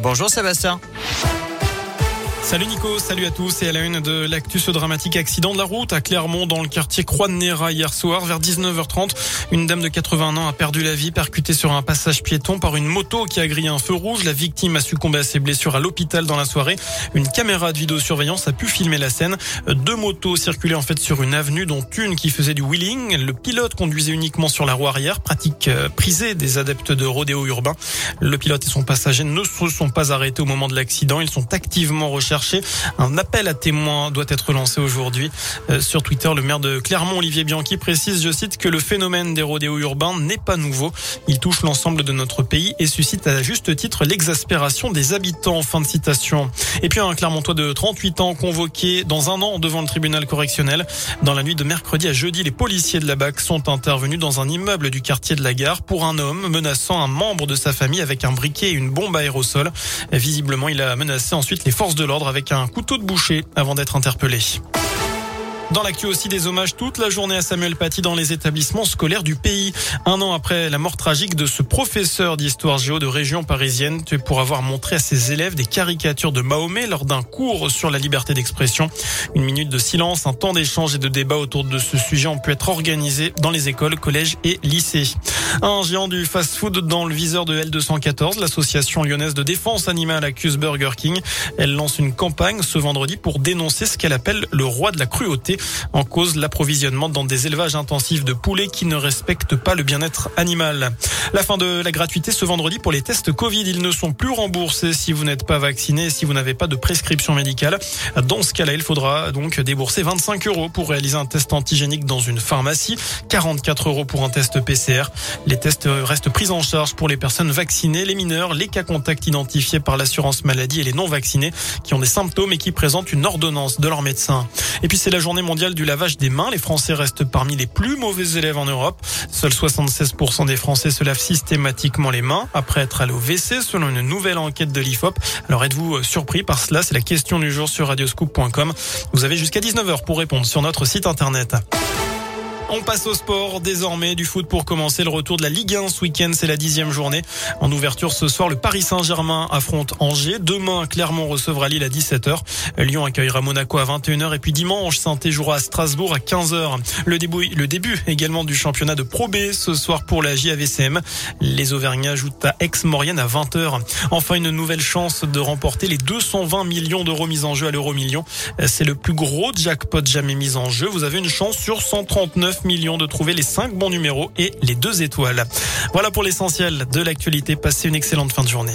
Bonjour Sébastien. Salut Nico, salut à tous et à la une de l'actu ce dramatique accident de la route à Clermont dans le quartier Croix-de-Néra hier soir vers 19h30. Une dame de 80 ans a perdu la vie percutée sur un passage piéton par une moto qui a grillé un feu rouge. La victime a succombé à ses blessures à l'hôpital dans la soirée. Une caméra de vidéosurveillance a pu filmer la scène. Deux motos circulaient en fait sur une avenue dont une qui faisait du wheeling. Le pilote conduisait uniquement sur la roue arrière, pratique euh, prisée des adeptes de rodéo urbain. Le pilote et son passager ne se sont pas arrêtés au moment de l'accident. Ils sont activement recherchés un appel à témoins doit être lancé aujourd'hui. Euh, sur Twitter, le maire de Clermont, Olivier Bianchi, précise, je cite, que le phénomène des rodéos urbains n'est pas nouveau. Il touche l'ensemble de notre pays et suscite à juste titre l'exaspération des habitants. Fin de citation. Et puis un Clermontois de 38 ans convoqué dans un an devant le tribunal correctionnel. Dans la nuit de mercredi à jeudi, les policiers de la BAC sont intervenus dans un immeuble du quartier de la gare pour un homme menaçant un membre de sa famille avec un briquet et une bombe aérosol. Visiblement, il a menacé ensuite les forces de l'ordre avec un couteau de boucher avant d'être interpellé. Dans l'actu aussi des hommages toute la journée à Samuel Paty dans les établissements scolaires du pays. Un an après la mort tragique de ce professeur d'histoire géo de région parisienne pour avoir montré à ses élèves des caricatures de Mahomet lors d'un cours sur la liberté d'expression. Une minute de silence, un temps d'échange et de débat autour de ce sujet ont pu être organisés dans les écoles, collèges et lycées. Un géant du fast-food dans le viseur de L214, l'association lyonnaise de défense animale accuse Burger King. Elle lance une campagne ce vendredi pour dénoncer ce qu'elle appelle le roi de la cruauté. En cause, l'approvisionnement dans des élevages intensifs de poulets qui ne respectent pas le bien-être animal. La fin de la gratuité ce vendredi pour les tests Covid. Ils ne sont plus remboursés si vous n'êtes pas vacciné, si vous n'avez pas de prescription médicale. Dans ce cas-là, il faudra donc débourser 25 euros pour réaliser un test antigénique dans une pharmacie, 44 euros pour un test PCR. Les tests restent pris en charge pour les personnes vaccinées, les mineurs, les cas contacts identifiés par l'assurance maladie et les non vaccinés qui ont des symptômes et qui présentent une ordonnance de leur médecin. Et puis c'est la journée mondiale du lavage des mains. Les Français restent parmi les plus mauvais élèves en Europe. Seuls 76% des Français se lavent systématiquement les mains après être allés au WC selon une nouvelle enquête de l'IFOP. Alors êtes-vous euh, surpris par cela? C'est la question du jour sur radioscoop.com. Vous avez jusqu'à 19h pour répondre sur notre site internet. On passe au sport désormais du foot pour commencer le retour de la Ligue 1 ce week-end. C'est la dixième journée. En ouverture ce soir, le Paris Saint-Germain affronte Angers. Demain, Clermont recevra Lille à 17h. Lyon accueillera Monaco à 21h. Et puis dimanche, saint jouera à Strasbourg à 15h. Le début, le début également du championnat de Pro B ce soir pour la JAVCM. Les Auvergnats ajoutent à Aix-Maurienne à 20h. Enfin, une nouvelle chance de remporter les 220 millions d'euros mis en jeu à l'euro million. C'est le plus gros jackpot jamais mis en jeu. Vous avez une chance sur 139 millions de trouver les 5 bons numéros et les deux étoiles. Voilà pour l'essentiel de l'actualité. Passez une excellente fin de journée.